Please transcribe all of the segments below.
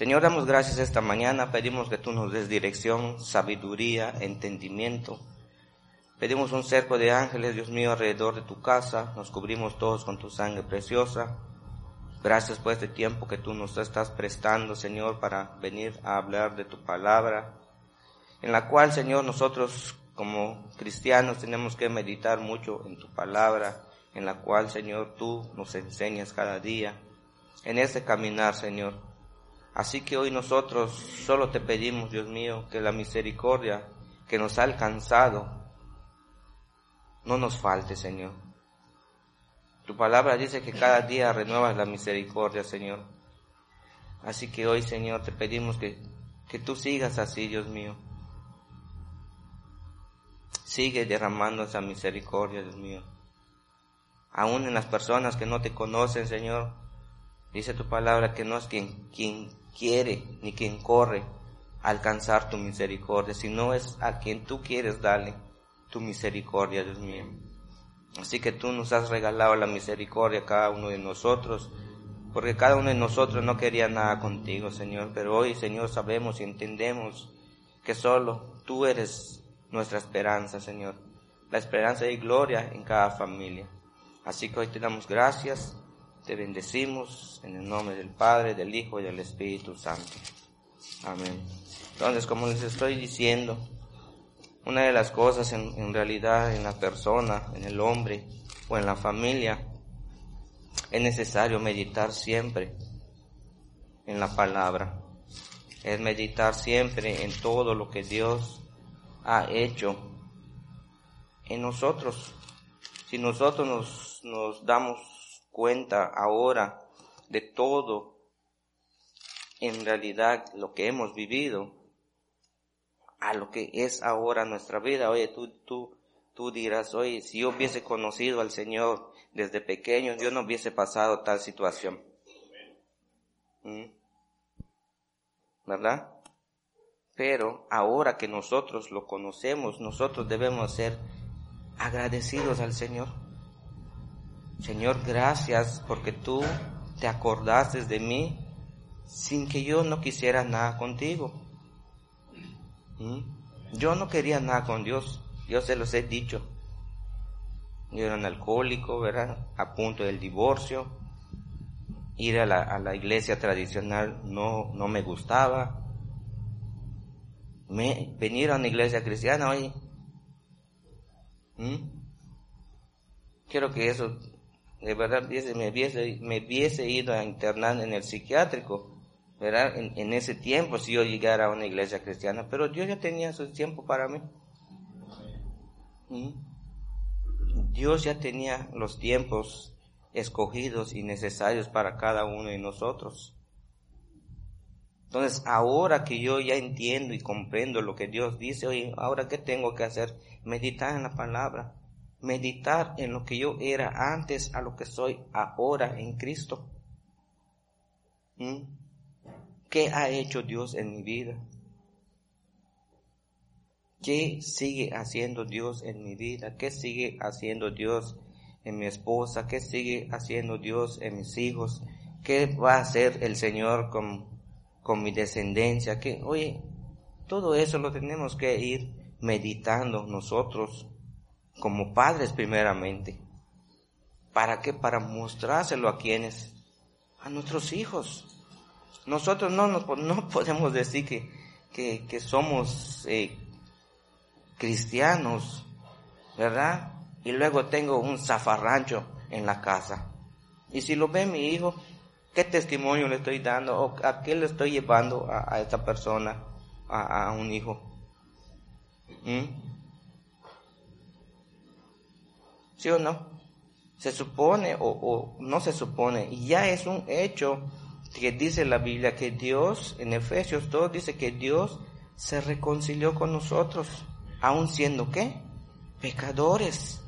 Señor, damos gracias esta mañana, pedimos que tú nos des dirección, sabiduría, entendimiento. Pedimos un cerco de ángeles, Dios mío, alrededor de tu casa, nos cubrimos todos con tu sangre preciosa. Gracias por este tiempo que tú nos estás prestando, Señor, para venir a hablar de tu palabra, en la cual, Señor, nosotros como cristianos tenemos que meditar mucho en tu palabra, en la cual, Señor, tú nos enseñas cada día, en ese caminar, Señor. Así que hoy nosotros solo te pedimos, Dios mío, que la misericordia que nos ha alcanzado no nos falte, Señor. Tu palabra dice que cada día renuevas la misericordia, Señor. Así que hoy, Señor, te pedimos que, que tú sigas así, Dios mío. Sigue derramando esa misericordia, Dios mío. Aún en las personas que no te conocen, Señor, dice tu palabra que no es quien, quien quiere ni quien corre a alcanzar tu misericordia, sino es a quien tú quieres darle tu misericordia, Dios mío. Así que tú nos has regalado la misericordia a cada uno de nosotros, porque cada uno de nosotros no quería nada contigo, Señor, pero hoy, Señor, sabemos y entendemos que solo tú eres nuestra esperanza, Señor, la esperanza y gloria en cada familia. Así que hoy te damos gracias, te bendecimos en el nombre del Padre, del Hijo y del Espíritu Santo. Amén. Entonces, como les estoy diciendo, una de las cosas en, realidad en la persona, en el hombre o en la familia, es necesario meditar siempre en la palabra. Es meditar siempre en todo lo que Dios ha hecho en nosotros. Si nosotros nos, nos damos cuenta ahora de todo, en realidad lo que hemos vivido, a lo que es ahora nuestra vida. Oye, tú, tú, tú dirás, oye, si yo hubiese conocido al Señor desde pequeño, yo no hubiese pasado tal situación. ¿Mm? ¿Verdad? Pero ahora que nosotros lo conocemos, nosotros debemos ser agradecidos al Señor. Señor, gracias porque tú te acordaste de mí sin que yo no quisiera nada contigo. ¿Mm? Yo no quería nada con Dios, yo se los he dicho. Yo era un alcohólico, ¿verdad? A punto del divorcio. Ir a la, iglesia tradicional no, no me gustaba. Me, venir a una iglesia cristiana, hoy ¿Mm? Quiero que eso, de verdad, me hubiese, me hubiese ido a internar en el psiquiátrico ¿verdad? En, ese tiempo si yo llegara a una iglesia cristiana, pero Dios ya tenía su tiempo para mí. ¿Mm? Dios ya tenía los tiempos escogidos y necesarios para cada uno de nosotros. Entonces, ahora que yo ya entiendo y comprendo lo que Dios dice, oye, ahora qué tengo que hacer? Meditar en la palabra, meditar en lo que yo era antes a lo que soy ahora en Cristo. ¿Mm? ¿Qué ha hecho Dios en mi vida? ¿Qué sigue haciendo Dios en mi vida? ¿Qué sigue haciendo Dios en mi esposa? ¿Qué sigue haciendo Dios en mis hijos? ¿Qué va a hacer el Señor con, con mi descendencia? ¿Qué? Oye, todo eso lo tenemos que ir meditando nosotros como padres primeramente. ¿Para qué? Para mostrárselo a quienes? A nuestros hijos. Nosotros no, no, no podemos decir que, que, somos eh, cristianos, ¿verdad? Y luego tengo un zafarrancho en la casa. Y si lo ve mi hijo, ¿qué testimonio le estoy dando? ¿O a qué le estoy llevando a, esta persona, a, un hijo? ¿Mm? ¿Sí o no? Se supone o, no se supone, y ya es un hecho que dice la Biblia que Dios, en Efesios 2 dice que Dios se reconcilió con nosotros, aun siendo qué? Pecadores.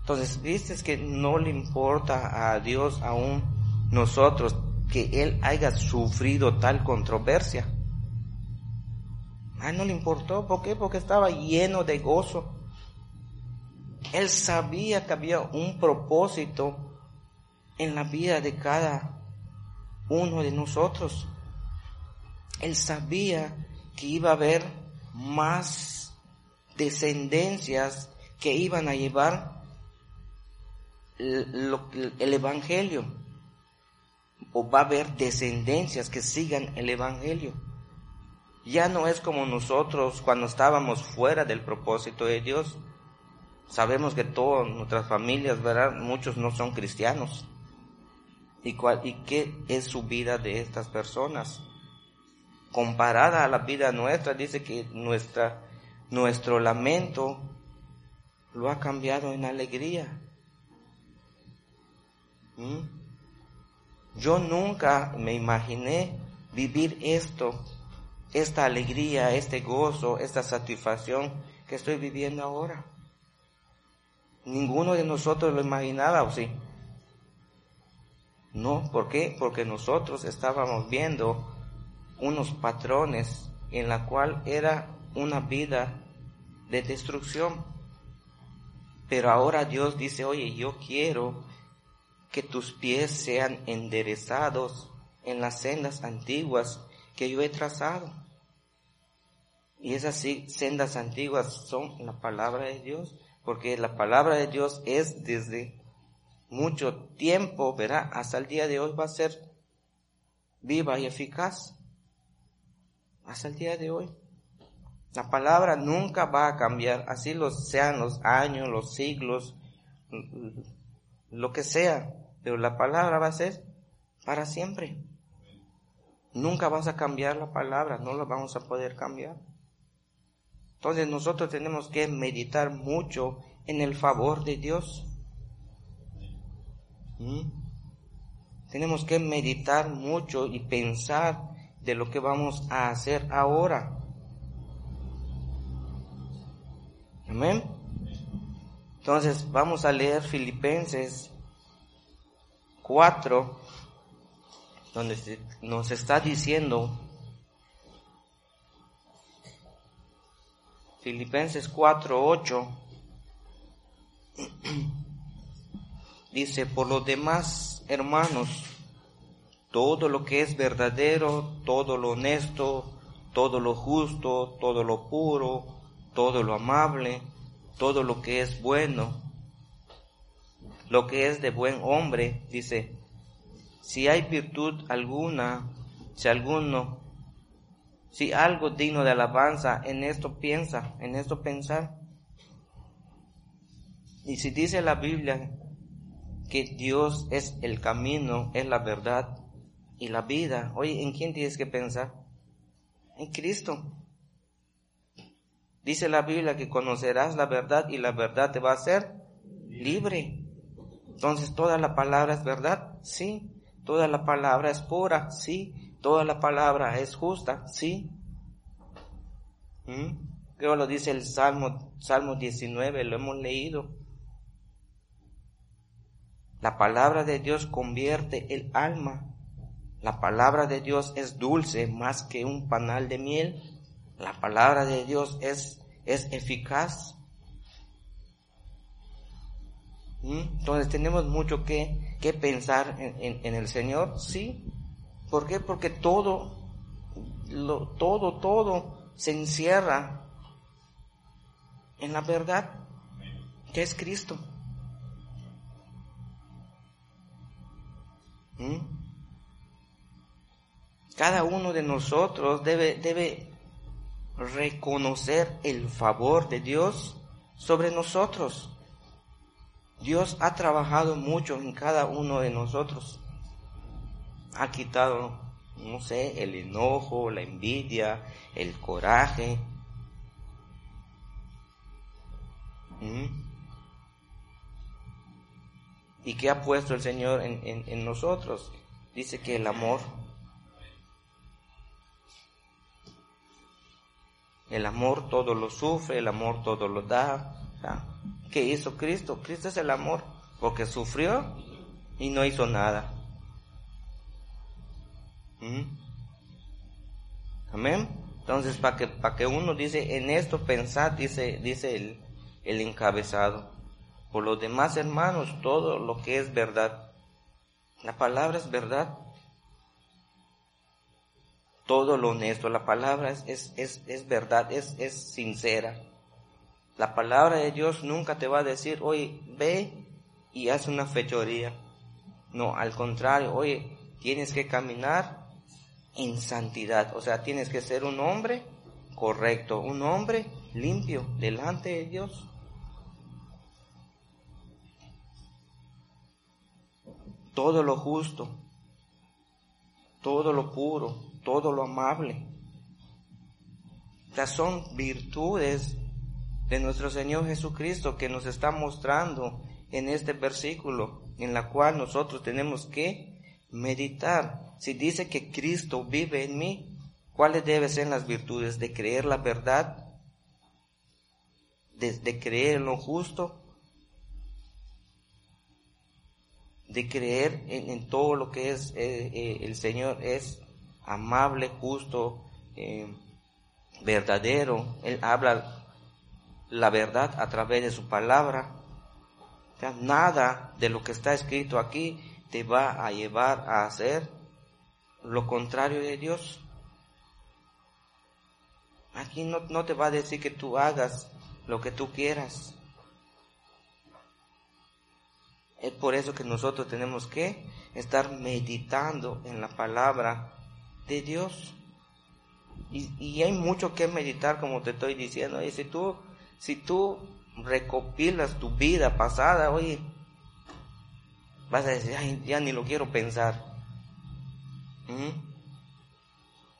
Entonces, viste que no le importa a Dios aún nosotros que Él haya sufrido tal controversia. Ah, no le importó, ¿por qué? Porque estaba lleno de gozo. Él sabía que había un propósito en la vida de cada uno de nosotros. Él sabía que iba a haber más descendencias que iban a llevar el Evangelio. O va a haber descendencias que sigan el Evangelio. Ya no es como nosotros cuando estábamos fuera del propósito de Dios. Sabemos que todas nuestras familias, ¿verdad? Muchos no son cristianos. ¿Y, cuál, ¿Y qué es su vida de estas personas? Comparada a la vida nuestra, dice que nuestra, nuestro lamento lo ha cambiado en alegría. ¿Mm? Yo nunca me imaginé vivir esto, esta alegría, este gozo, esta satisfacción que estoy viviendo ahora. Ninguno de nosotros lo imaginaba, ¿o sí? No, ¿por qué? Porque nosotros estábamos viendo unos patrones en la cual era una vida de destrucción. Pero ahora Dios dice, oye, yo quiero que tus pies sean enderezados en las sendas antiguas que yo he trazado. Y esas sendas antiguas son la palabra de Dios, porque la palabra de Dios es desde mucho tiempo, verá, hasta el día de hoy va a ser viva y eficaz. Hasta el día de hoy. La palabra nunca va a cambiar, así los sean los años, los siglos, lo que sea, pero la palabra va a ser para siempre. Nunca vas a cambiar la palabra, no la vamos a poder cambiar. Entonces nosotros tenemos que meditar mucho en el favor de Dios. ¿Mm? Tenemos que meditar mucho y pensar de lo que vamos a hacer ahora. Amén. Entonces vamos a leer Filipenses 4, donde nos está diciendo, Filipenses 4, 8, Dice, por lo demás, hermanos, todo lo que es verdadero, todo lo honesto, todo lo justo, todo lo puro, todo lo amable, todo lo que es bueno, lo que es de buen hombre, dice, si hay virtud alguna, si alguno, si algo digno de alabanza, en esto piensa, en esto pensar. Y si dice la Biblia que Dios es el camino, es la verdad y la vida. Oye, ¿en quién tienes que pensar? En Cristo. Dice la Biblia que conocerás la verdad y la verdad te va a hacer libre. Entonces, ¿toda la palabra es verdad? Sí. ¿Toda la palabra es pura? Sí. ¿Toda la palabra es justa? Sí. ¿Mm? Creo lo dice el Salmo, Salmo 19, lo hemos leído. La palabra de Dios convierte el alma. La palabra de Dios es dulce más que un panal de miel. La palabra de Dios es, es eficaz. ¿Mm? Entonces tenemos mucho que, que pensar en, en, el Señor, sí. ¿Por qué? Porque todo, lo, todo, todo se encierra en la verdad que es Cristo. ¿Mm? Cada uno de nosotros debe, debe reconocer el favor de Dios sobre nosotros. Dios ha trabajado mucho en cada uno de nosotros. Ha quitado, no sé, el enojo, la envidia, el coraje. ¿Mm? ¿Y qué ha puesto el Señor en, nosotros? Dice que el amor. El amor todo lo sufre, el amor todo lo da. ¿Qué hizo Cristo? Cristo es el amor, porque sufrió y no hizo nada. Amén. Entonces, para que, que uno dice, en esto pensar, dice, dice el, el encabezado. Por los demás hermanos, todo lo que es verdad. La palabra es verdad. todo lo honesto. La palabra es, es, es, es verdad, es, es sincera. La palabra de Dios nunca te va a decir, oye, ve y haz una fechoría. No, al contrario, oye, tienes que caminar en santidad. O sea, tienes que ser un hombre correcto, un hombre limpio delante de Dios. Todo lo justo, todo lo puro, todo lo amable. Estas son virtudes de nuestro Señor Jesucristo que nos está mostrando en este versículo, en la cual nosotros tenemos que meditar. Si dice que Cristo vive en mí, ¿cuáles deben ser las virtudes? De creer la verdad, de, creer en lo justo, de creer en, todo lo que es eh, eh, el Señor es amable, justo, eh, verdadero. Él habla la verdad a través de su palabra. nada de lo que está escrito aquí te va a llevar a hacer lo contrario de Dios. Aquí no, no te va a decir que tú hagas lo que tú quieras. Es por eso que nosotros tenemos que estar meditando en la palabra de Dios. Y, hay mucho que meditar, como te estoy diciendo. Y si tú si tú recopilas tu vida pasada, oye, vas a decir, ya ni lo quiero pensar. ¿Mm?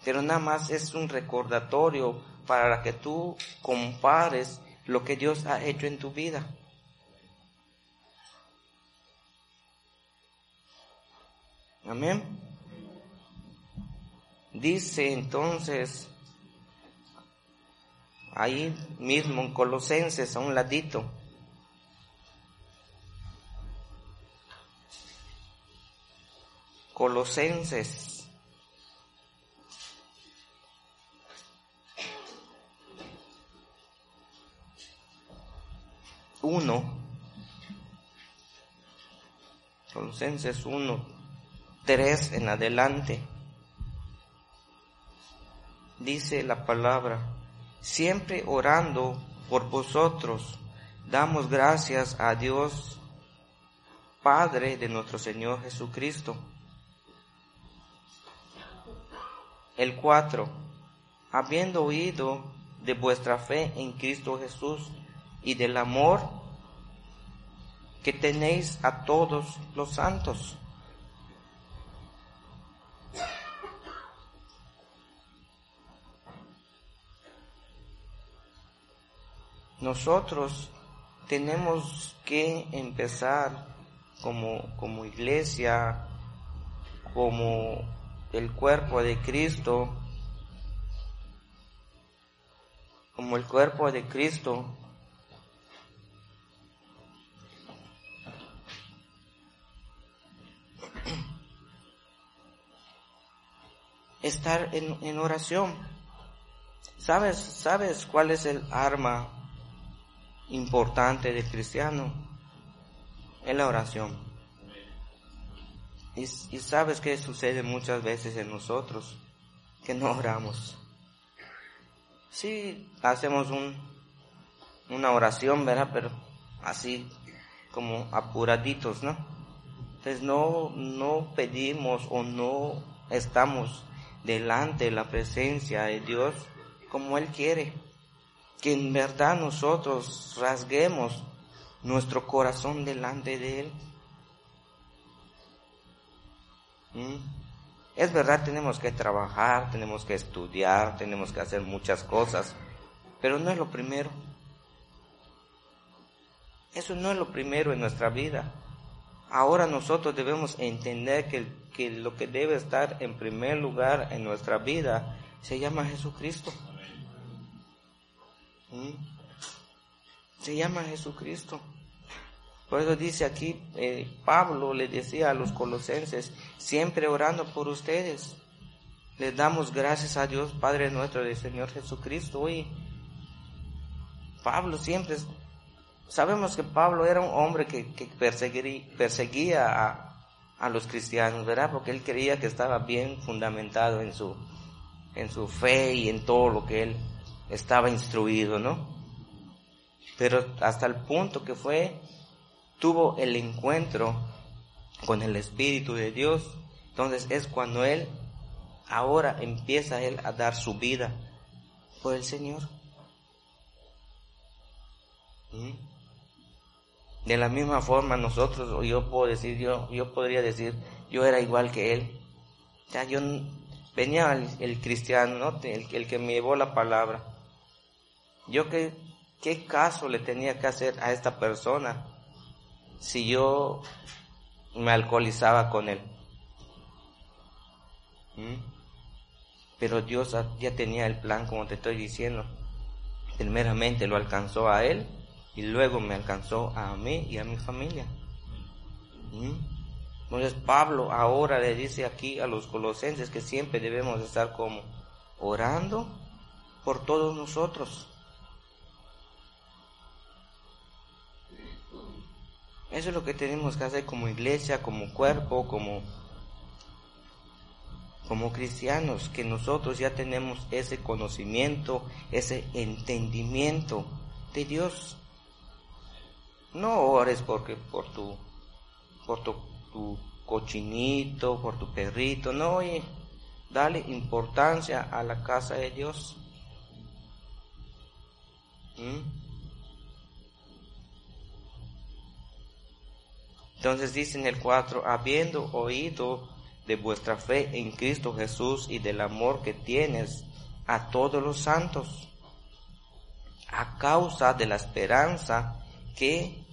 Pero nada más es un recordatorio para que tú compares lo que Dios ha hecho en tu vida. Amén. Dice entonces ahí mismo en Colosenses a un ladito. Colosenses. Uno. Colosenses uno. Tres en adelante. Dice la palabra siempre orando por vosotros, damos gracias a Dios, Padre de nuestro Señor Jesucristo. El 4. Habiendo oído de vuestra fe en Cristo Jesús y del amor que tenéis a todos los santos nosotros tenemos que empezar como, como iglesia, como el cuerpo de Cristo, como el cuerpo de Cristo, estar en, en oración. ¿Sabes, ¿Sabes cuál es el arma importante del cristiano es la oración. Y, sabes que sucede muchas veces en nosotros, que no oramos. Sí, hacemos un, una oración, ¿verdad? Pero así como apuraditos, ¿no? Entonces no, no pedimos o no estamos delante de la presencia de Dios como Él quiere que en verdad nosotros rasguemos nuestro corazón delante de Él. ¿Mm? Es verdad, tenemos que trabajar, tenemos que estudiar, tenemos que hacer muchas cosas, pero no es lo primero. Eso no es lo primero en nuestra vida. Ahora nosotros debemos entender que, que lo que debe estar en primer lugar en nuestra vida se llama Jesucristo. ¿Mm? Se llama Jesucristo. Por eso dice aquí, eh, Pablo le decía a los colosenses, siempre orando por ustedes. Les damos gracias a Dios, Padre nuestro, del Señor Jesucristo. Hoy, Pablo siempre, sabemos que Pablo era un hombre que, que perseguía, a, a, los cristianos, ¿verdad? Porque él creía que estaba bien fundamentado en su, en su fe y en todo lo que él estaba instruido, ¿no? Pero hasta el punto que fue, tuvo el encuentro con el Espíritu de Dios, entonces es cuando él ahora empieza él a dar su vida por el Señor. ¿Mm? De la misma forma nosotros, yo puedo decir, yo, yo podría decir, yo era igual que él. Ya yo venía el, cristiano, ¿no? el, el, que me llevó la palabra. Yo qué, qué caso le tenía que hacer a esta persona si yo me alcoholizaba con él. ¿Mm? Pero Dios ya tenía el plan, como te estoy diciendo. Primeramente lo alcanzó a él y luego me alcanzó a mí y a mi familia. ¿Mm? Entonces Pablo ahora le dice aquí a los colosenses que siempre debemos estar como orando por todos nosotros. Eso es lo que tenemos que hacer como iglesia, como cuerpo, como, como cristianos, que nosotros ya tenemos ese conocimiento, ese entendimiento de Dios. No ores porque por tu, por tu, cochinito, por tu perrito, no, oye, dale importancia a la casa de Dios. ¿Mm? Entonces dice en el 4, habiendo oído de vuestra fe en Cristo Jesús y del amor que tienes a todos los santos, a causa de la esperanza que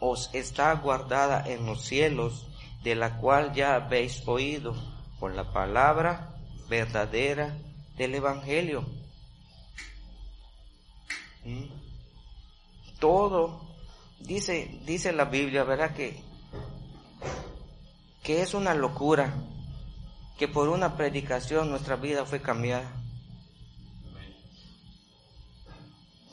os está guardada en los cielos, de la cual ya habéis oído por la palabra verdadera del Evangelio. ¿Mm? Todo, dice, dice la Biblia, ¿verdad? Que, que es una locura, que por una predicación nuestra vida fue cambiada.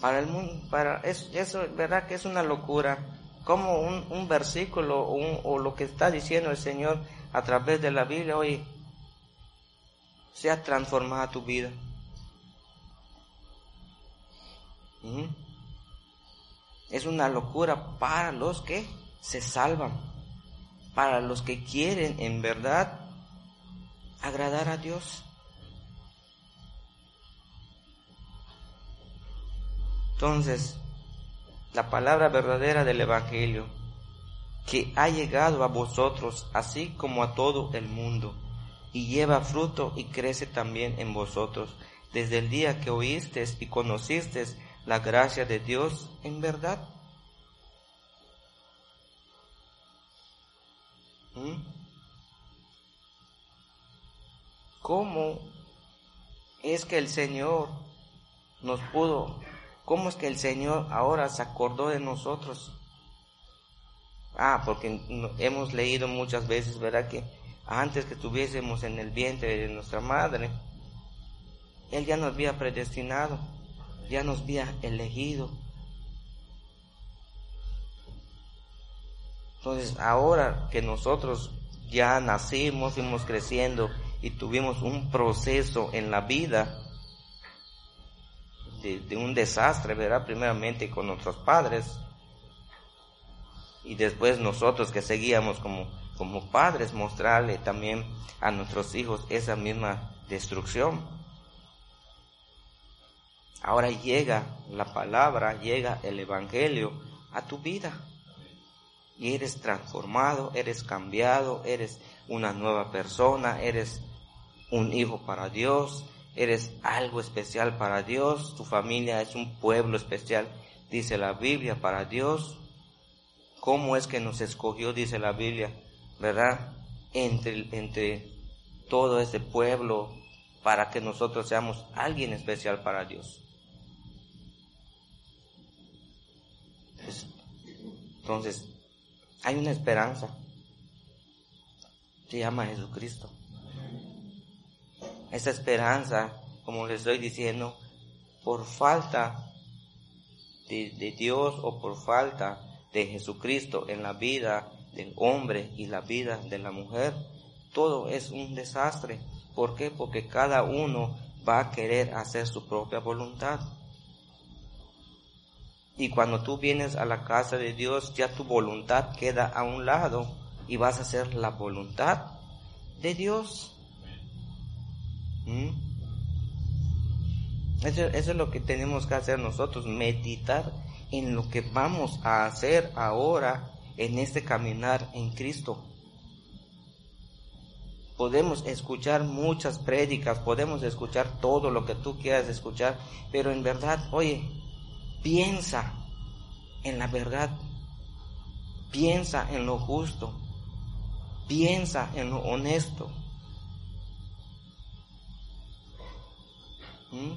Para el mundo, para eso, eso, ¿verdad? Que es una locura como un, versículo o lo que está diciendo el Señor a través de la Biblia hoy sea transformada tu vida. Es una locura para los que se salvan, para los que quieren en verdad agradar a Dios. Entonces, la palabra verdadera del Evangelio, que ha llegado a vosotros así como a todo el mundo, y lleva fruto y crece también en vosotros, desde el día que oísteis y conocisteis la gracia de Dios en verdad. ¿Mm? ¿Cómo es que el Señor nos pudo ¿Cómo es que el Señor ahora se acordó de nosotros? Ah, porque hemos leído muchas veces, ¿verdad? Que antes que estuviésemos en el vientre de nuestra madre, Él ya nos había predestinado, ya nos había elegido. Entonces, ahora que nosotros ya nacimos, fuimos creciendo y tuvimos un proceso en la vida, de, un desastre, ¿verdad? Primeramente con nuestros padres y después nosotros que seguíamos como, como padres mostrarle también a nuestros hijos esa misma destrucción. Ahora llega la palabra, llega el Evangelio a tu vida y eres transformado, eres cambiado, eres una nueva persona, eres un hijo para Dios, eres algo especial para Dios, tu familia es un pueblo especial, dice la Biblia, para Dios. ¿Cómo es que nos escogió, dice la Biblia, verdad? Entre, entre todo este pueblo para que nosotros seamos alguien especial para Dios. Entonces, hay una esperanza. Se llama Jesucristo esa esperanza, como les estoy diciendo, por falta de, Dios o por falta de Jesucristo en la vida del hombre y la vida de la mujer, todo es un desastre. ¿Por qué? Porque cada uno va a querer hacer su propia voluntad. Y cuando tú vienes a la casa de Dios, ya tu voluntad queda a un lado y vas a hacer la voluntad de Dios. ¿Mm? Eso, eso, es lo que tenemos que hacer nosotros, meditar en lo que vamos a hacer ahora en este caminar en Cristo. Podemos escuchar muchas prédicas, podemos escuchar todo lo que tú quieras escuchar, pero en verdad, oye, piensa en la verdad, piensa en lo justo, piensa en lo honesto. ¿Mm?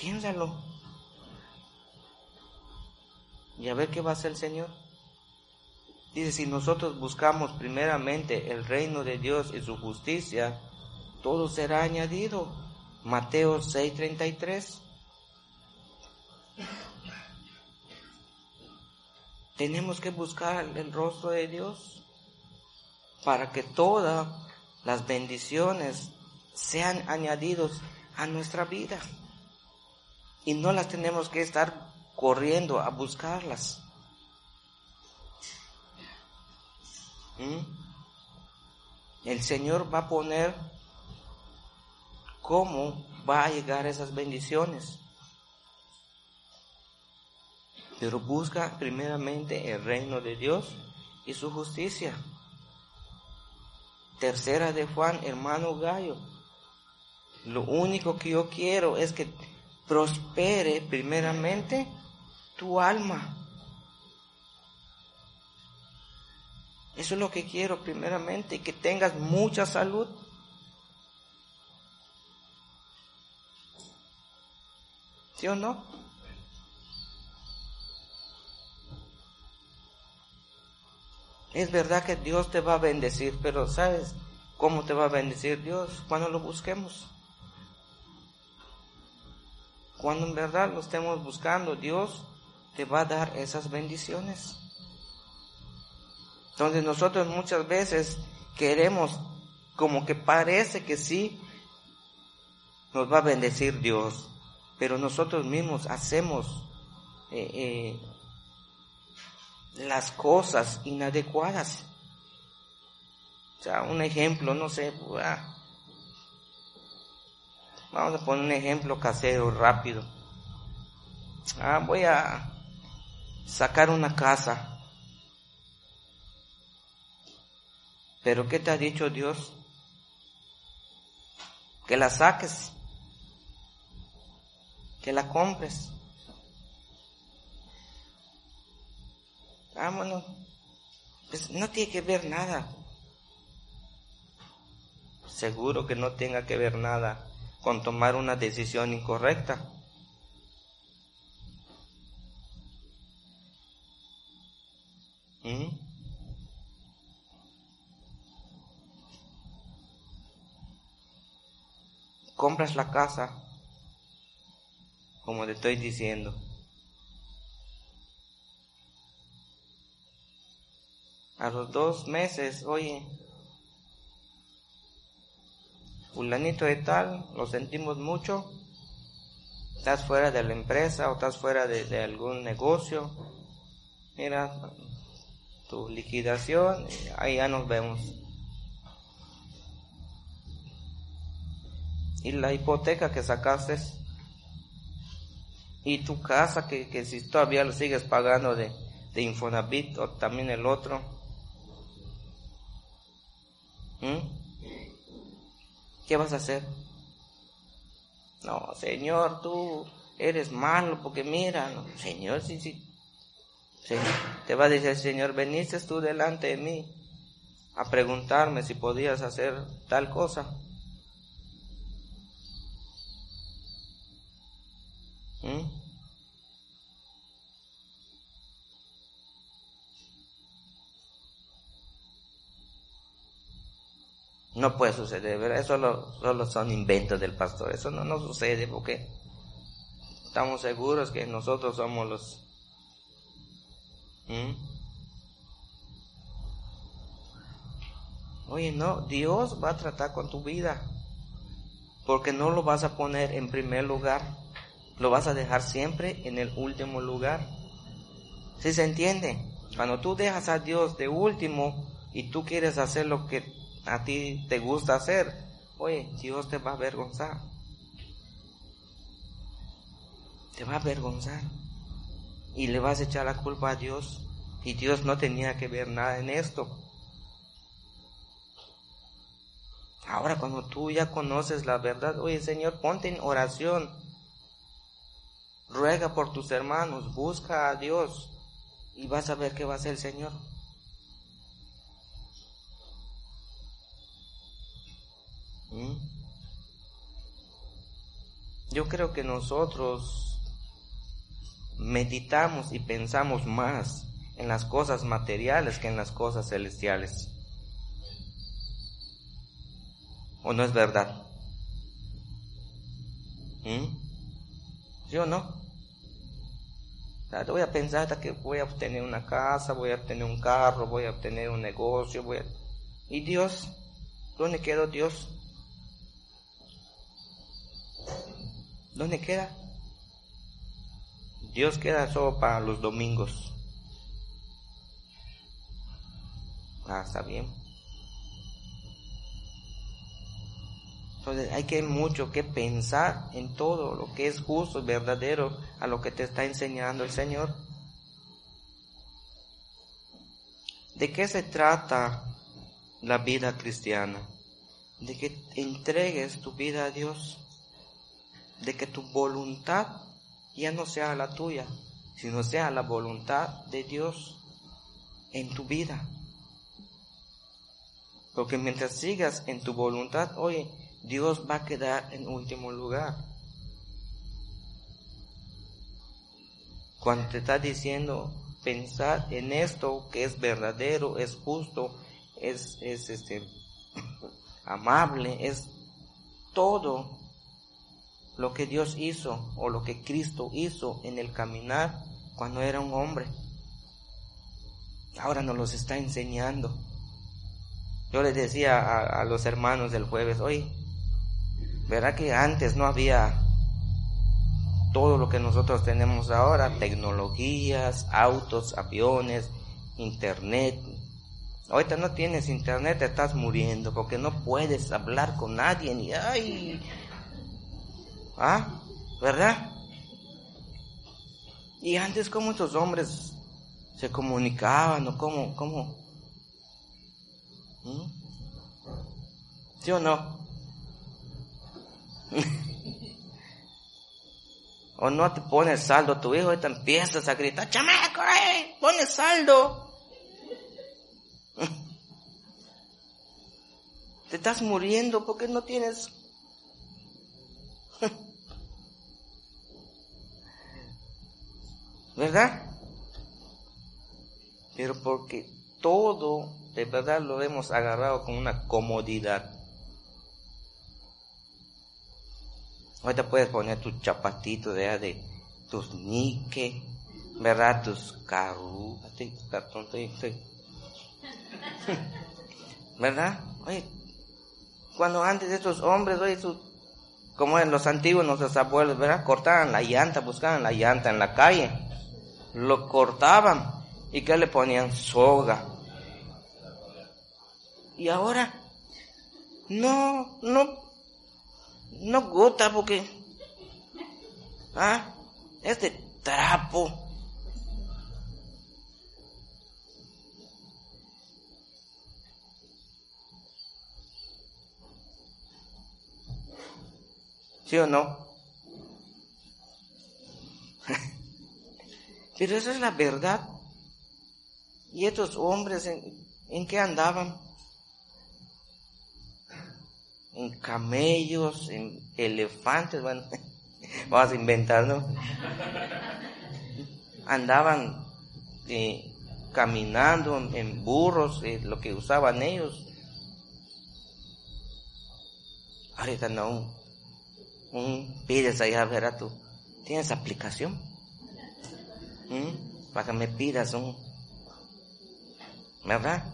Piénsalo. Y a ver qué va a hacer el Señor. Dice, si nosotros buscamos primeramente el reino de Dios y su justicia, todo será añadido. Mateo 6:33. Tenemos que buscar el rostro de Dios para que todas las bendiciones sean añadidos a nuestra vida. Y no las tenemos que estar corriendo a buscarlas. ¿Mm? El Señor va a poner cómo va a llegar esas bendiciones. Pero busca primeramente el reino de Dios y su justicia. Tercera de Juan, hermano Gallo. Lo único que yo quiero es que prospere primeramente tu alma. Eso es lo que quiero primeramente, que tengas mucha salud. ¿Sí o no? Es verdad que Dios te va a bendecir, pero ¿sabes cómo te va a bendecir Dios? Cuando lo busquemos. Cuando en verdad lo estemos buscando, Dios te va a dar esas bendiciones. Entonces nosotros muchas veces queremos, como que parece que sí, nos va a bendecir Dios, pero nosotros mismos hacemos eh, eh, las cosas inadecuadas. O sea, un ejemplo, no sé, ah, vamos a poner un ejemplo casero rápido. Ah, voy a sacar una casa Pero ¿qué te ha dicho Dios? Que la saques, que la compres. Vámonos. Pues no tiene que ver nada. Seguro que no tenga que ver nada con tomar una decisión incorrecta. ¿Mm? compras la casa, como te estoy diciendo. A los dos meses, oye, fulanito de tal, lo sentimos mucho, estás fuera de la empresa o estás fuera de, de algún negocio, mira, tu liquidación, ahí ya nos vemos. y la hipoteca que sacaste y tu casa que, si todavía lo sigues pagando de, de Infonavit o también el otro. ¿Mm? ¿Qué vas a hacer? No, Señor, tú eres malo porque mira, Señor, sí, sí. Te va a decir, Señor, veniste tú delante de mí a preguntarme si podías hacer tal cosa. ¿Mm? No puede suceder. Eso solo, son inventos del pastor. Eso no, no sucede porque estamos seguros que nosotros somos los... ¿Mm? Oye, no, Dios va a tratar con tu vida. Porque no lo vas a poner en primer lugar. Lo vas a dejar siempre en el último lugar. ¿Sí se entiende? Cuando tú dejas a Dios de último y tú quieres hacer lo que a ti te gusta hacer, oye, Dios te va a avergonzar. Te va a avergonzar. Y le vas a echar la culpa a Dios. Y Dios no tenía que ver nada en esto. Ahora cuando tú ya conoces la verdad, oye Señor, ponte en oración. Ruega por tus hermanos, busca a Dios y vas a ver qué va a hacer el Señor. ¿Mm? Yo creo que nosotros meditamos y pensamos más en las cosas materiales que en las cosas celestiales. ¿O no es verdad? ¿Mm? ¿Sí o no? voy a pensar que voy a obtener una casa, voy a obtener un carro, voy a obtener un negocio, voy a... ¿Y Dios? ¿Dónde quedó Dios? ¿Dónde queda? Dios queda solo para los domingos. Ah, está bien. Entonces hay que mucho que pensar en todo lo que es justo, verdadero, a lo que te está enseñando el Señor. ¿De qué se trata la vida cristiana? De que entregues tu vida a Dios, de que tu voluntad ya no sea la tuya, sino sea la voluntad de Dios en tu vida. Porque mientras sigas en tu voluntad, oye, Dios va a quedar en último lugar. Cuando te está diciendo pensar en esto que es verdadero, es justo, es, es este, amable, es todo lo que Dios hizo o lo que Cristo hizo en el caminar cuando era un hombre. Ahora nos los está enseñando. Yo les decía a, a los hermanos del jueves, hoy ¿Verdad que antes no había todo lo que nosotros tenemos ahora? Tecnologías, autos, aviones, internet. Ahorita no tienes internet, te estás muriendo porque no puedes hablar con nadie ni ay. ¿Ah? ¿Verdad? Y antes cómo estos hombres se comunicaban o cómo, cómo. ¿Mm? ¿Sí o no? o no te pones saldo tu hijo y te empiezas a gritar, chamaco, eh, pone saldo. te estás muriendo porque no tienes... ¿Verdad? Pero porque todo de verdad lo hemos agarrado con una comodidad. Ahorita puedes poner tus chapatitos de, de tus nique, ¿verdad? Tus carros, cartón, ¿verdad? Oye, cuando antes estos hombres, oye, como en los antiguos nuestros abuelos, ¿verdad? Cortaban la llanta, buscaban la llanta en la calle, lo cortaban y que le ponían soga. Y ahora, no, no no gusta porque, ah, este trapo. ¿Sí o no? Pero esa es la verdad. ¿Y estos hombres en, en qué andaban? En camellos, en elefantes, bueno, vamos a inventar, ¿no? Andaban eh, caminando en burros, eh, lo que usaban ellos. Ahorita no, un, pides allá, a tú, ¿tienes aplicación? ¿Mm? Para que me pidas un, ¿verdad?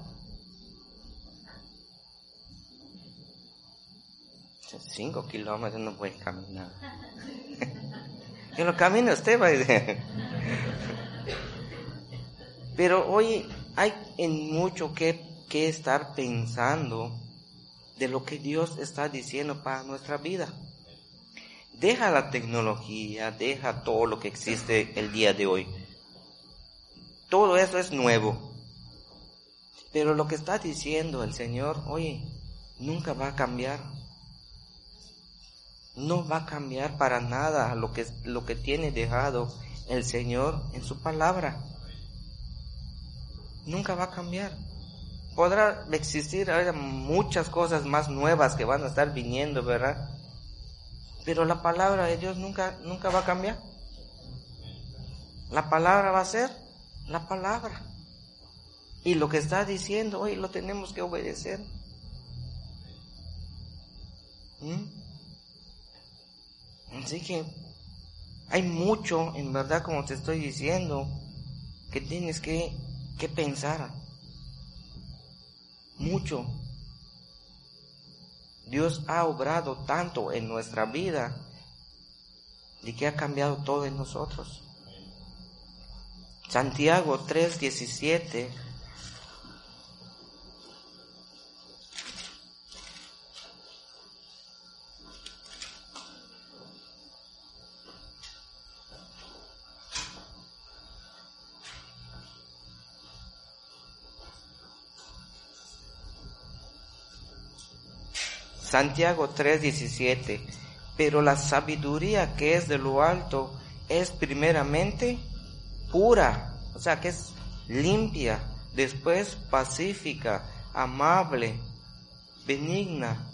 Cinco kilómetros no puede caminar. que lo camine usted, va. Pero hoy hay en mucho que, que estar pensando de lo que Dios está diciendo para nuestra vida. Deja la tecnología, deja todo lo que existe el día de hoy. Todo eso es nuevo. Pero lo que está diciendo el Señor, oye, nunca va a cambiar. No va a cambiar para nada lo que, lo que tiene dejado el Señor en su palabra. Nunca va a cambiar. Podrá existir muchas cosas más nuevas que van a estar viniendo, ¿verdad? Pero la palabra de Dios nunca, nunca va a cambiar. La palabra va a ser la palabra. Y lo que está diciendo hoy lo tenemos que obedecer. ¿Mm? Así que hay mucho, en verdad, como te estoy diciendo, que tienes que, que pensar. Mucho. Dios ha obrado tanto en nuestra vida y que ha cambiado todo en nosotros. Santiago 3:17 Santiago 3:17, pero la sabiduría que es de lo alto es primeramente pura, o sea que es limpia, después pacífica, amable, benigna,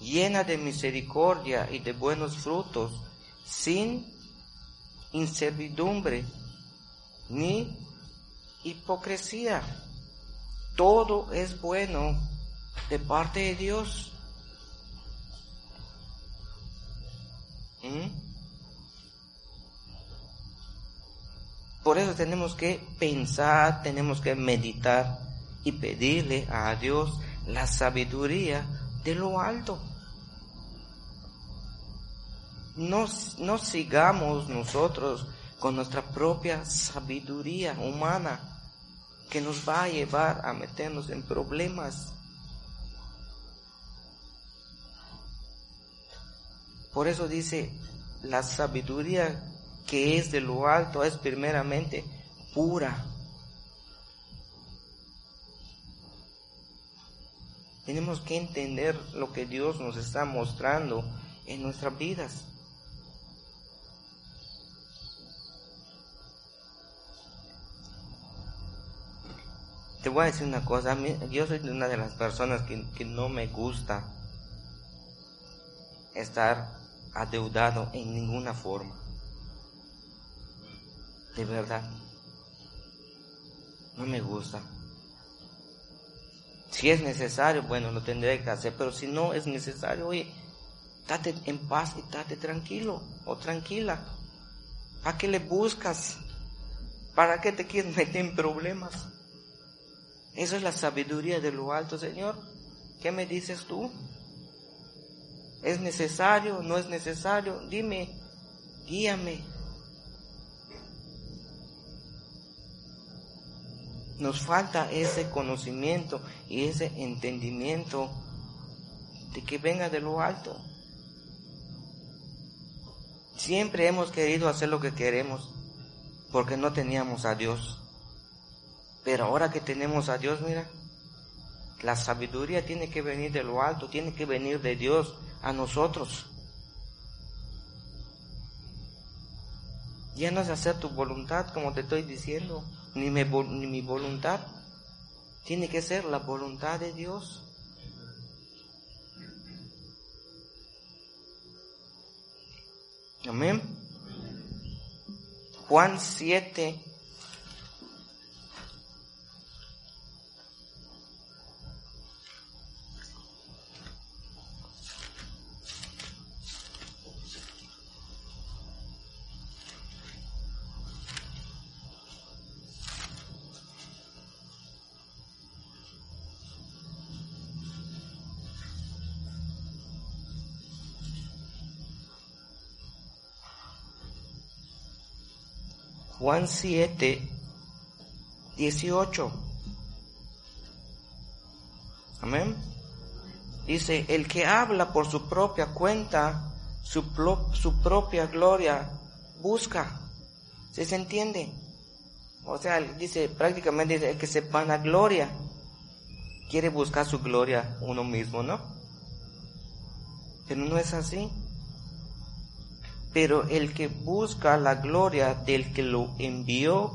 llena de misericordia y de buenos frutos, sin inservidumbre ni hipocresía. Todo es bueno de parte de Dios ¿Mm? Por eso tenemos que pensar, tenemos que meditar y pedirle a Dios la sabiduría de lo alto. No, no sigamos nosotros con nuestra propia sabiduría humana que nos va a llevar a meternos en problemas. Por eso dice, la sabiduría que es de lo alto es primeramente pura. Tenemos que entender lo que Dios nos está mostrando en nuestras vidas. Te voy a decir una cosa, yo soy una de las personas que, que no me gusta estar adeudado en ninguna forma. De verdad. No me gusta. Si es necesario, bueno, lo tendré que hacer, pero si no es necesario, oye, date en paz y date tranquilo o tranquila. ¿Para qué le buscas? ¿Para qué te quieres meter en problemas? Eso es la sabiduría de lo alto, Señor. ¿Qué me dices tú? ¿Es necesario? ¿No es necesario? Dime, guíame. Nos falta ese conocimiento y ese entendimiento de que venga de lo alto. Siempre hemos querido hacer lo que queremos porque no teníamos a Dios. Pero ahora que tenemos a Dios, mira, la sabiduría tiene que venir de lo alto, tiene que venir de Dios a nosotros. Ya no es hacer tu voluntad, como te estoy diciendo, ni mi, ni mi voluntad. Tiene que ser la voluntad de Dios. Amén. Juan 7, Juan 7, 18. Amén. Dice, el que habla por su propia cuenta, su, propia gloria busca. ¿Sí se entiende? O sea, dice prácticamente el que se la gloria quiere buscar su gloria uno mismo, ¿no? Pero no es así. Pero el que busca la gloria del que lo envió,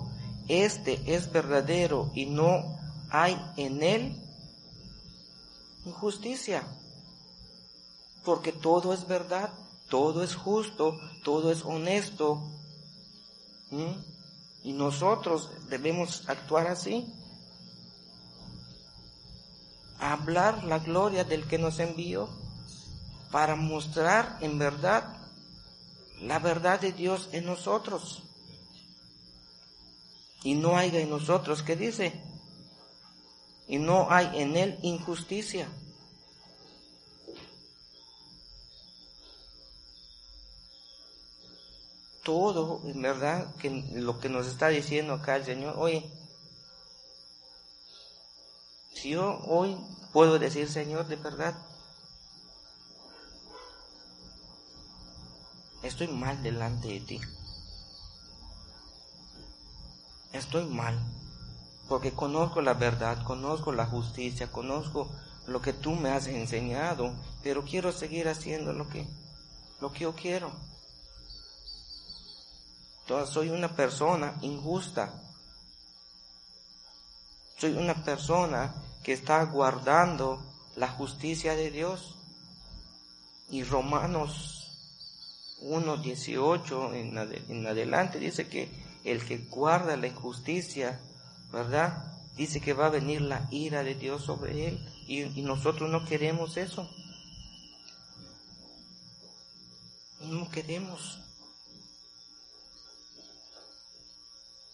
este es verdadero y no hay en él injusticia. Porque todo es verdad, todo es justo, todo es honesto. Y nosotros debemos actuar así. Hablar la gloria del que nos envió para mostrar en verdad la verdad de Dios en nosotros. Y no haya en nosotros, ¿qué dice? Y no hay en él injusticia. Todo, en verdad, que lo que nos está diciendo acá el Señor, oye, si yo hoy puedo decir, Señor, de verdad, estoy mal delante de ti. Estoy mal, porque conozco la verdad, conozco la justicia, conozco lo que tú me has enseñado, pero quiero seguir haciendo lo que, lo que yo quiero. Entonces soy una persona injusta. Soy una persona que está guardando la justicia de Dios. Y Romanos 1.18 en, en adelante dice que el que guarda la injusticia, ¿verdad? Dice que va a venir la ira de Dios sobre él y, y nosotros no queremos eso. No queremos.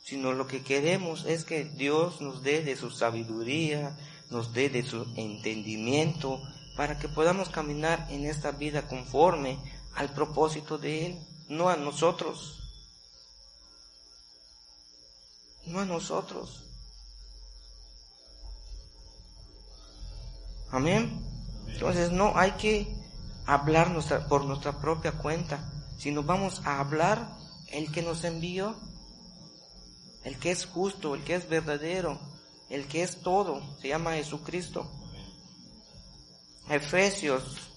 Sino lo que queremos es que Dios nos dé de su sabiduría, nos dé de su entendimiento, para que podamos caminar en esta vida conforme al propósito de Él, no a nosotros. No a nosotros. Amén. Entonces no hay que hablar por nuestra propia cuenta, sino vamos a hablar el que nos envió, el que es justo, el que es verdadero, el que es todo, se llama Jesucristo. Efesios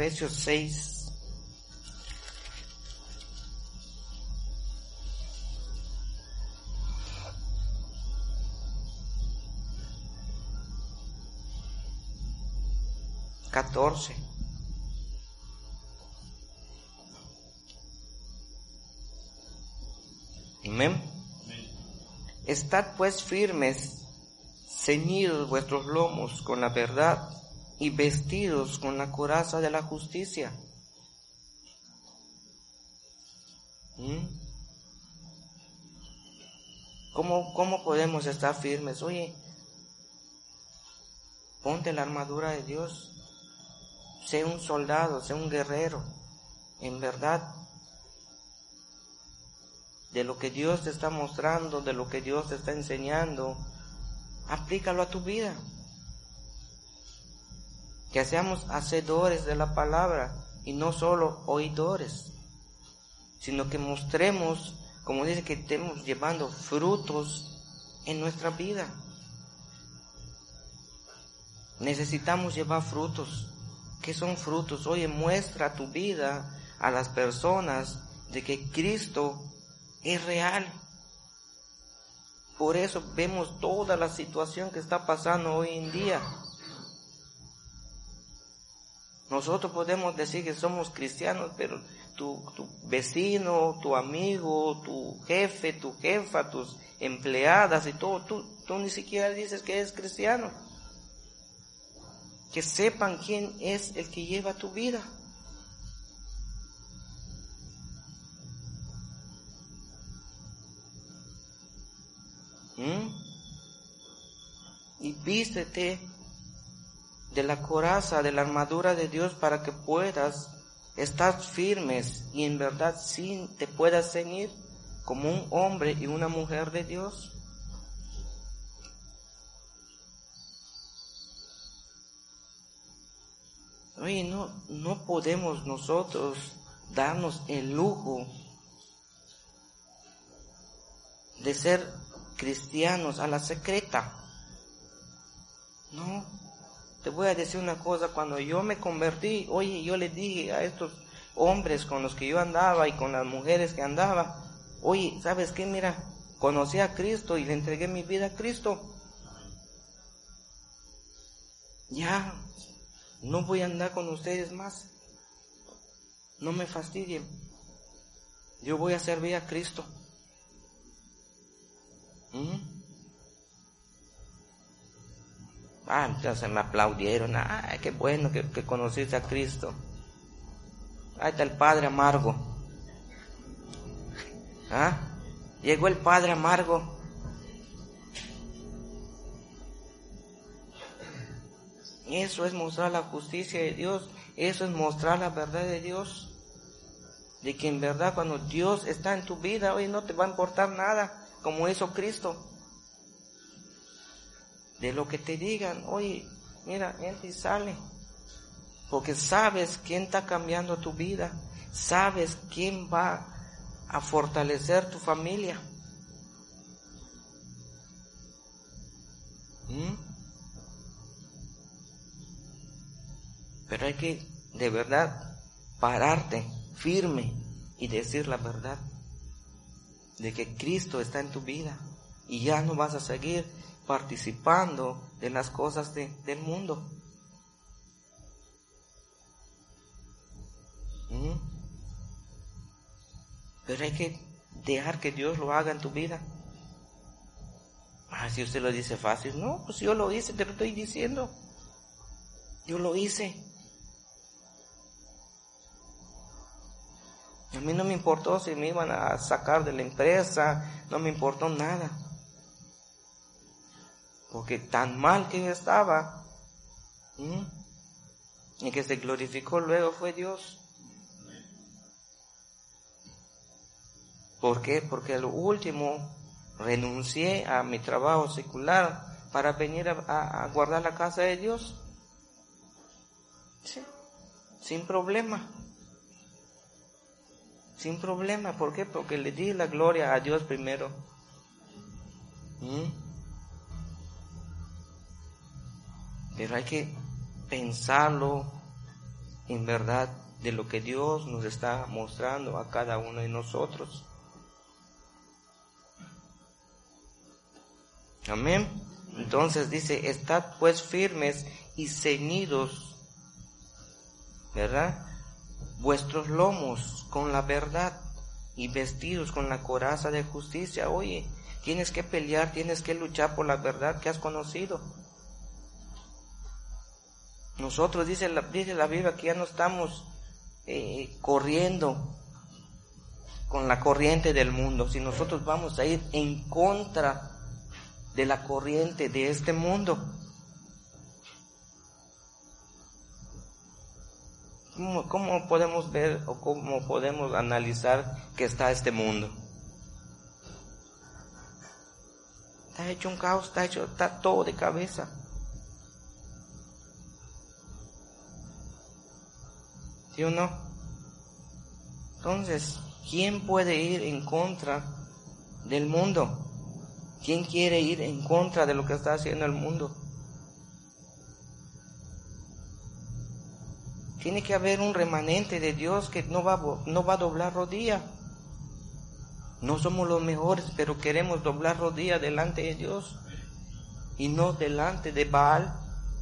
Efesios 6. Catorce. Amén. Estad pues firmes, ceñidos vuestros lomos con la verdad y vestidos con la coraza de la justicia. ¿Mm? ¿Cómo, ¿Cómo podemos estar firmes? Oye, ponte la armadura de Dios. Sé un soldado, sé un guerrero. En verdad, de lo que Dios te está mostrando, de lo que Dios te está enseñando, aplícalo a tu vida que seamos hacedores de la palabra y no solo oidores, sino que mostremos, como dice, que estemos llevando frutos en nuestra vida. Necesitamos llevar frutos. ¿Qué son frutos? Oye, muestra tu vida a las personas de que Cristo es real. Por eso vemos toda la situación que está pasando hoy en día. Nosotros podemos decir que somos cristianos, pero tu, tu, vecino, tu amigo, tu jefe, tu jefa, tus empleadas y todo, tú, tú ni siquiera dices que eres cristiano. Que sepan quién es el que lleva tu vida. ¿Mm? Y vístete de la coraza, de la armadura de Dios para que puedas estar firmes y en verdad sí te puedas seguir como un hombre y una mujer de Dios. Oye, no, no podemos nosotros darnos el lujo de ser cristianos a la secreta. No, te voy a decir una cosa, cuando yo me convertí, oye, yo le dije a estos hombres con los que yo andaba y con las mujeres que andaba, oye, ¿sabes qué? Mira, conocí a Cristo y le entregué mi vida a Cristo. Ya, no voy a andar con ustedes más. No me fastidien. Yo voy a servir a Cristo. ¿Mm? Ah, entonces me aplaudieron. Ah, qué bueno que, conociste a Cristo. Ahí está el Padre amargo. ¿Ah? Llegó el Padre amargo. Eso es mostrar la justicia de Dios. Eso es mostrar la verdad de Dios. De que en verdad cuando Dios está en tu vida, hoy no te va a importar nada como hizo Cristo de lo que te digan, oye, mira, entra y sale. Porque sabes quién está cambiando tu vida, sabes quién va a fortalecer tu familia. ¿Mm? Pero hay que de verdad pararte firme y decir la verdad de que Cristo está en tu vida y ya no vas a seguir participando de las cosas del mundo. ¿Mm? Pero hay que dejar que Dios lo haga en tu vida. Ah, si usted lo dice fácil, no, pues yo lo hice, te lo estoy diciendo. Yo lo hice. A mí no me importó si me iban a sacar de la empresa, no me importó nada. Porque tan mal que estaba, y que se glorificó luego fue Dios. ¿Por qué? Porque al último renuncié a mi trabajo secular para venir a, guardar la casa de Dios. Sin problema. Sin problema. ¿Por qué? Porque le di la gloria a Dios primero. Pero hay que pensarlo en verdad de lo que Dios nos está mostrando a cada uno de nosotros. Amén. Entonces dice, estad pues firmes y ceñidos, ¿verdad? Vuestros lomos con la verdad y vestidos con la coraza de justicia. Oye, tienes que pelear, tienes que luchar por la verdad que has conocido. Nosotros, dice la, dice la Biblia, que ya no estamos eh, corriendo con la corriente del mundo, si nosotros vamos a ir en contra de la corriente de este mundo. ¿Cómo, ¿Cómo, podemos ver o cómo podemos analizar que está este mundo? Está hecho un caos, está hecho, está todo de cabeza. ¿Sí no? Entonces, ¿quién puede ir en contra del mundo? ¿Quién quiere ir en contra de lo que está haciendo el mundo? Tiene que haber un remanente de Dios que no va, no va a doblar rodilla. No somos los mejores, pero queremos doblar rodilla delante de Dios y no delante de Baal,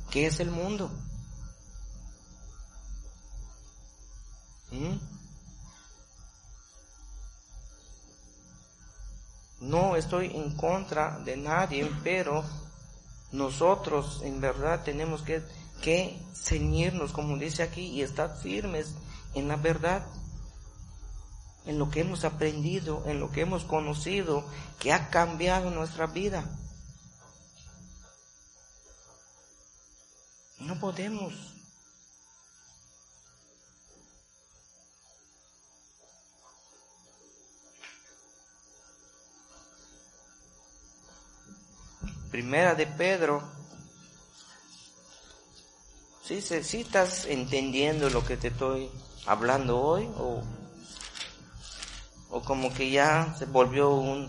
que es el mundo. No estoy en contra de nadie, pero nosotros en verdad tenemos que, que ceñirnos, como dice aquí, y estar firmes en la verdad, en lo que hemos aprendido, en lo que hemos conocido, que ha cambiado nuestra vida. No podemos Primera de Pedro. ¿Sí, ¿Sí estás entendiendo lo que te estoy hablando hoy? ¿O, o como que ya se volvió un,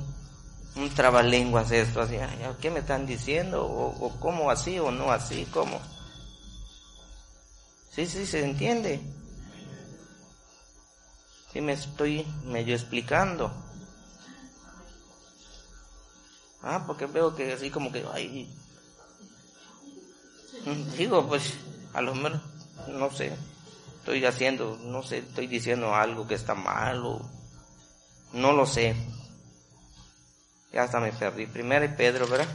un trabalenguas esto? Así, ¿Qué me están diciendo? ¿O, ¿O cómo así o no así? ¿Cómo? Sí, sí, se entiende. Sí, me estoy medio explicando. Ah, porque veo que así como que, ay, digo, pues, a lo mejor, no sé, estoy haciendo, no sé, estoy diciendo algo que está mal no lo sé. Ya hasta me perdí. Primero y Pedro, ¿verdad?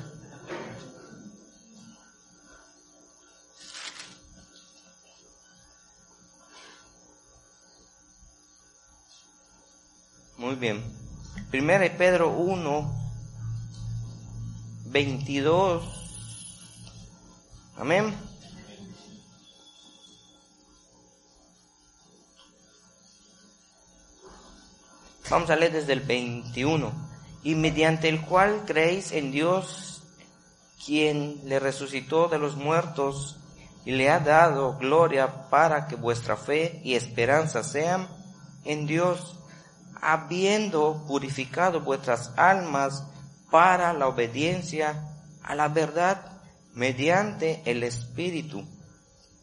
Muy bien. Primera y Pedro 1, 22. Amén. Vamos a leer desde el 21. Y mediante el cual creéis en Dios, quien le resucitó de los muertos y le ha dado gloria para que vuestra fe y esperanza sean en Dios, habiendo purificado vuestras almas para la obediencia a la verdad mediante el Espíritu,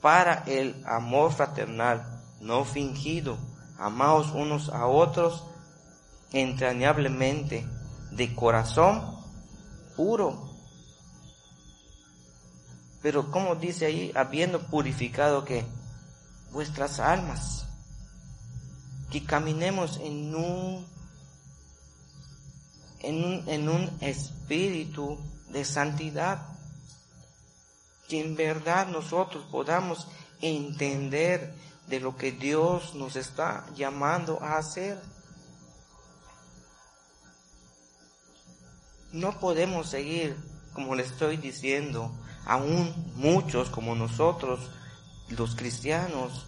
para el amor fraternal no fingido. Amaos unos a otros entrañablemente, de corazón puro. Pero como dice ahí, habiendo purificado que vuestras almas, que caminemos en un en un, en un espíritu de santidad. Que en verdad nosotros podamos entender de lo que Dios nos está llamando a hacer. No podemos seguir, como le estoy diciendo, aún muchos como nosotros, los cristianos,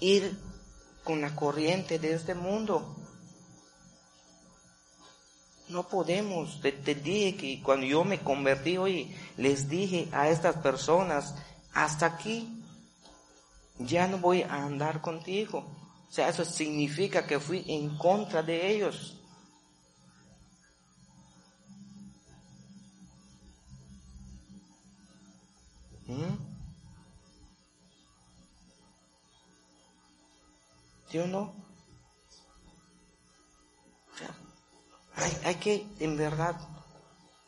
ir con la corriente de este mundo. No podemos. Te, dije que cuando yo me convertí hoy, les dije a estas personas, hasta aquí, ya no voy a andar contigo. O sea, eso significa que fui en contra de ellos. ¿Mm? ¿Sí o no? Hay, que, en verdad,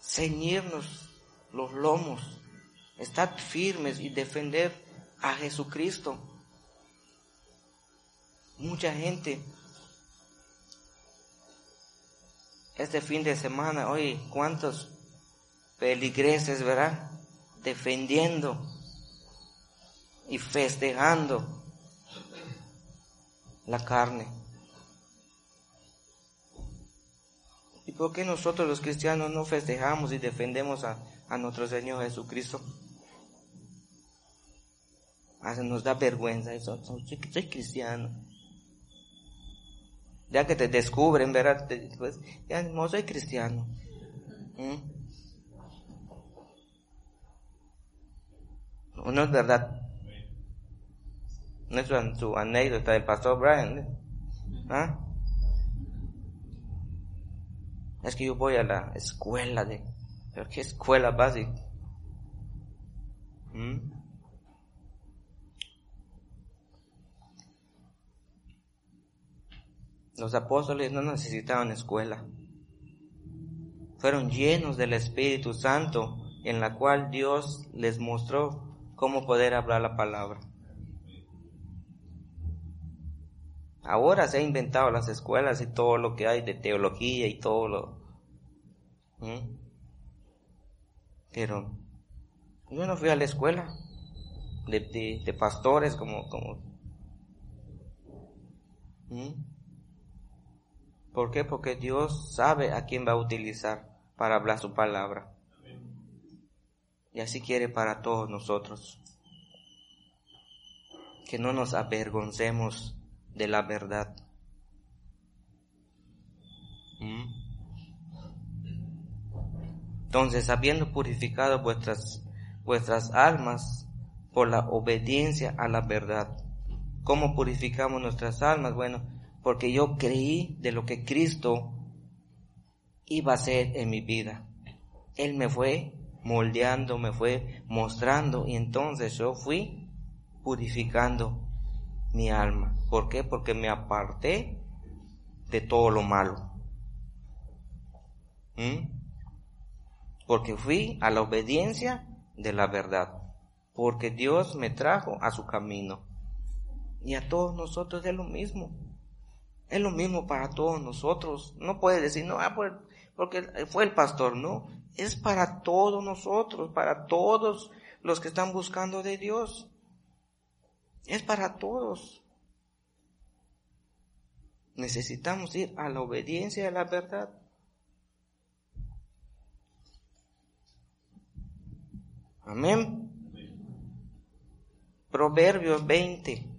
ceñirnos los lomos, estar firmes y defender a Jesucristo. Mucha gente este fin de semana, oye, cuántos peligreses, ¿verdad? Defendiendo y festejando la carne. Por qué nosotros los cristianos no festejamos y defendemos a, nuestro Señor Jesucristo? Ah, nos da vergüenza eso. Soy, cristiano. Ya que te descubren, ¿verdad? Pues, ya no soy cristiano. ¿Mm? No es verdad. No es su anécdota del pastor Brian. ¿eh? ¿Ah? Es que yo voy a la escuela de... ¿Pero qué escuela básica? ¿Mm? Los apóstoles no necesitaban escuela. Fueron llenos del Espíritu Santo en la cual Dios les mostró cómo poder hablar la palabra. Ahora se ha inventado las escuelas y todo lo que hay de teología y todo lo... ¿Mm? Pero yo no fui a la escuela de, de, pastores como... como ¿Mm? ¿Por qué? Porque Dios sabe a quién va a utilizar para hablar su palabra. Y así quiere para todos nosotros. Que no nos avergoncemos de la verdad. ¿Mm? Entonces, habiendo purificado vuestras, vuestras almas por la obediencia a la verdad. ¿Cómo purificamos nuestras almas? Bueno, porque yo creí de lo que Cristo iba a hacer en mi vida. Él me fue moldeando, me fue mostrando y entonces yo fui purificando mi alma. ¿Por qué? Porque me aparté de todo lo malo. ¿Mm? Porque fui a la obediencia de la verdad. Porque Dios me trajo a su camino. Y a todos nosotros es lo mismo. Es lo mismo para todos nosotros. No puede decir, no, ah, porque fue el pastor, no. Es para todos nosotros, para todos los que están buscando de Dios. Es para todos. Necesitamos ir a la obediencia a la verdad. Amén. Proverbios 20.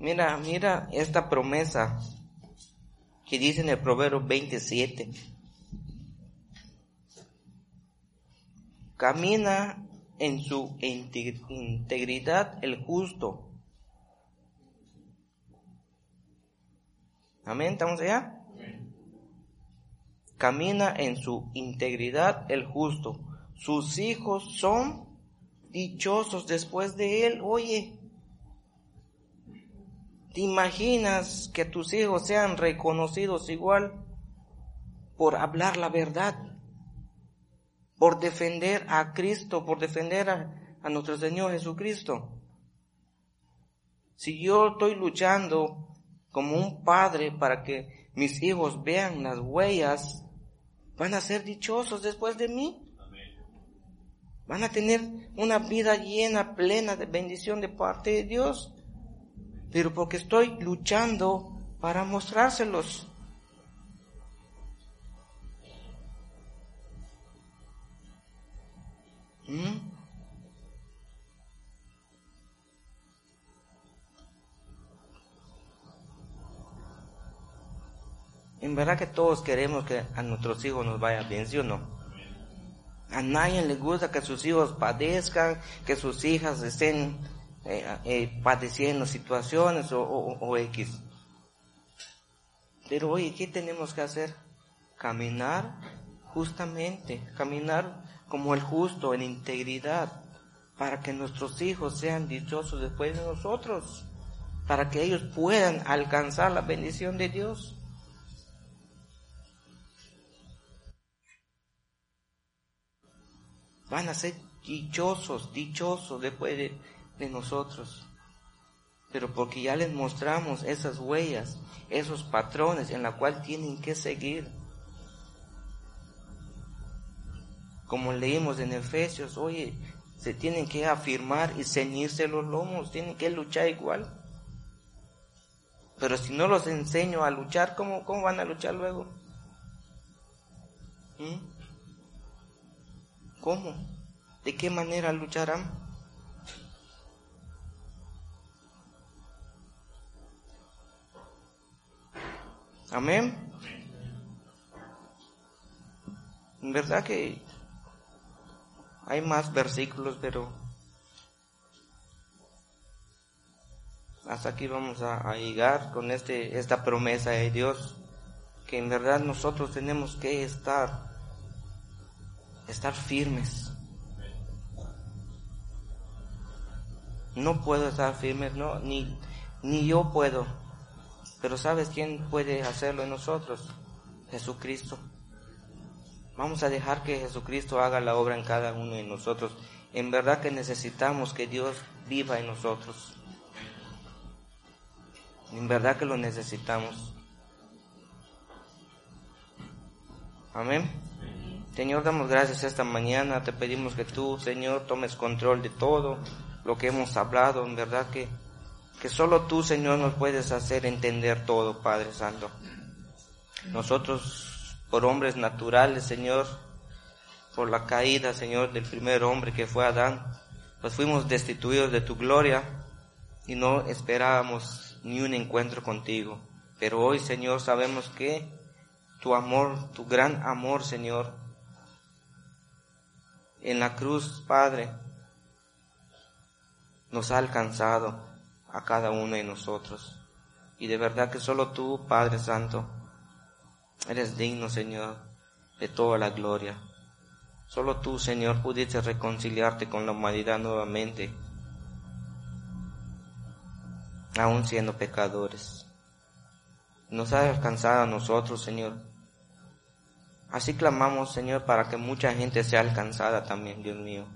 Mira, mira esta promesa que dice en el Proverbio 27. Camina en su integridad el justo. Amén, ¿estamos allá? Camina en su integridad el justo. Sus hijos son dichosos después de él. Oye, ¿Te imaginas que tus hijos sean reconocidos igual por hablar la verdad? Por defender a Cristo, por defender a, nuestro Señor Jesucristo. Si yo estoy luchando como un padre para que mis hijos vean las huellas, van a ser dichosos después de mí. Van a tener una vida llena, plena de bendición de parte de Dios pero porque estoy luchando para mostrárselos. ¿Mm? En verdad que todos queremos que a nuestros hijos nos vaya bien, ¿sí o no? A nadie le gusta que sus hijos padezcan, que sus hijas estén eh, eh, padeciendo situaciones o, X. Pero oye, ¿qué tenemos que hacer? Caminar justamente, caminar como el justo, en integridad, para que nuestros hijos sean dichosos después de nosotros, para que ellos puedan alcanzar la bendición de Dios. Van a ser dichosos, dichosos después de, de nosotros. Pero porque ya les mostramos esas huellas, esos patrones en la cual tienen que seguir. Como leímos en Efesios, oye, se tienen que afirmar y ceñirse los lomos, tienen que luchar igual. Pero si no los enseño a luchar, ¿cómo, cómo van a luchar luego? ¿Mm? ¿Cómo? ¿De qué manera lucharán? Amén. En verdad que hay más versículos, pero hasta aquí vamos a, llegar con este, esta promesa de Dios que en verdad nosotros tenemos que estar, estar firmes. No puedo estar firme, no, ni, ni yo puedo. Pero ¿sabes quién puede hacerlo en nosotros? Jesucristo. Vamos a dejar que Jesucristo haga la obra en cada uno de nosotros. En verdad que necesitamos que Dios viva en nosotros. En verdad que lo necesitamos. Amén. Señor, damos gracias esta mañana. Te pedimos que tú, Señor, tomes control de todo lo que hemos hablado. En verdad que, que solo tú, Señor, nos puedes hacer entender todo, Padre Santo. Nosotros, por hombres naturales, Señor, por la caída, Señor, del primer hombre que fue Adán, pues fuimos destituidos de tu gloria y no esperábamos ni un encuentro contigo. Pero hoy, Señor, sabemos que tu amor, tu gran amor, Señor, en la cruz, Padre, nos ha alcanzado a cada uno de nosotros. Y de verdad que solo tú, Padre Santo, eres digno, Señor, de toda la gloria. Solo tú, Señor, pudiste reconciliarte con la humanidad nuevamente, aún siendo pecadores. Nos ha alcanzado a nosotros, Señor. Así clamamos, Señor, para que mucha gente sea alcanzada también, Dios mío.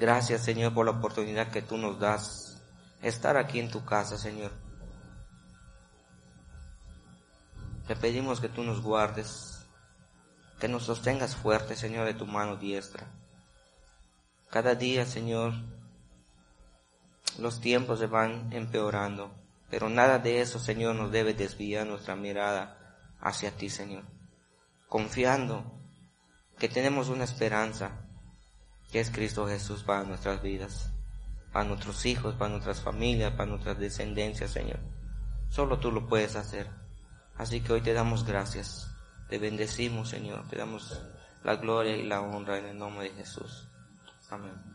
Gracias, Señor, por la oportunidad que tú nos das estar aquí en tu casa, Señor. Te pedimos que tú nos guardes, que nos sostengas fuerte, Señor, de tu mano diestra. Cada día, Señor, los tiempos se van empeorando, pero nada de eso, Señor, nos debe desviar nuestra mirada hacia ti, Señor. Confiando que tenemos una esperanza, que es Cristo Jesús para nuestras vidas, para nuestros hijos, para nuestras familias, para nuestras descendencias, Señor. Solo tú lo puedes hacer. Así que hoy te damos gracias, te bendecimos, Señor, te damos la gloria y la honra en el nombre de Jesús. Amén.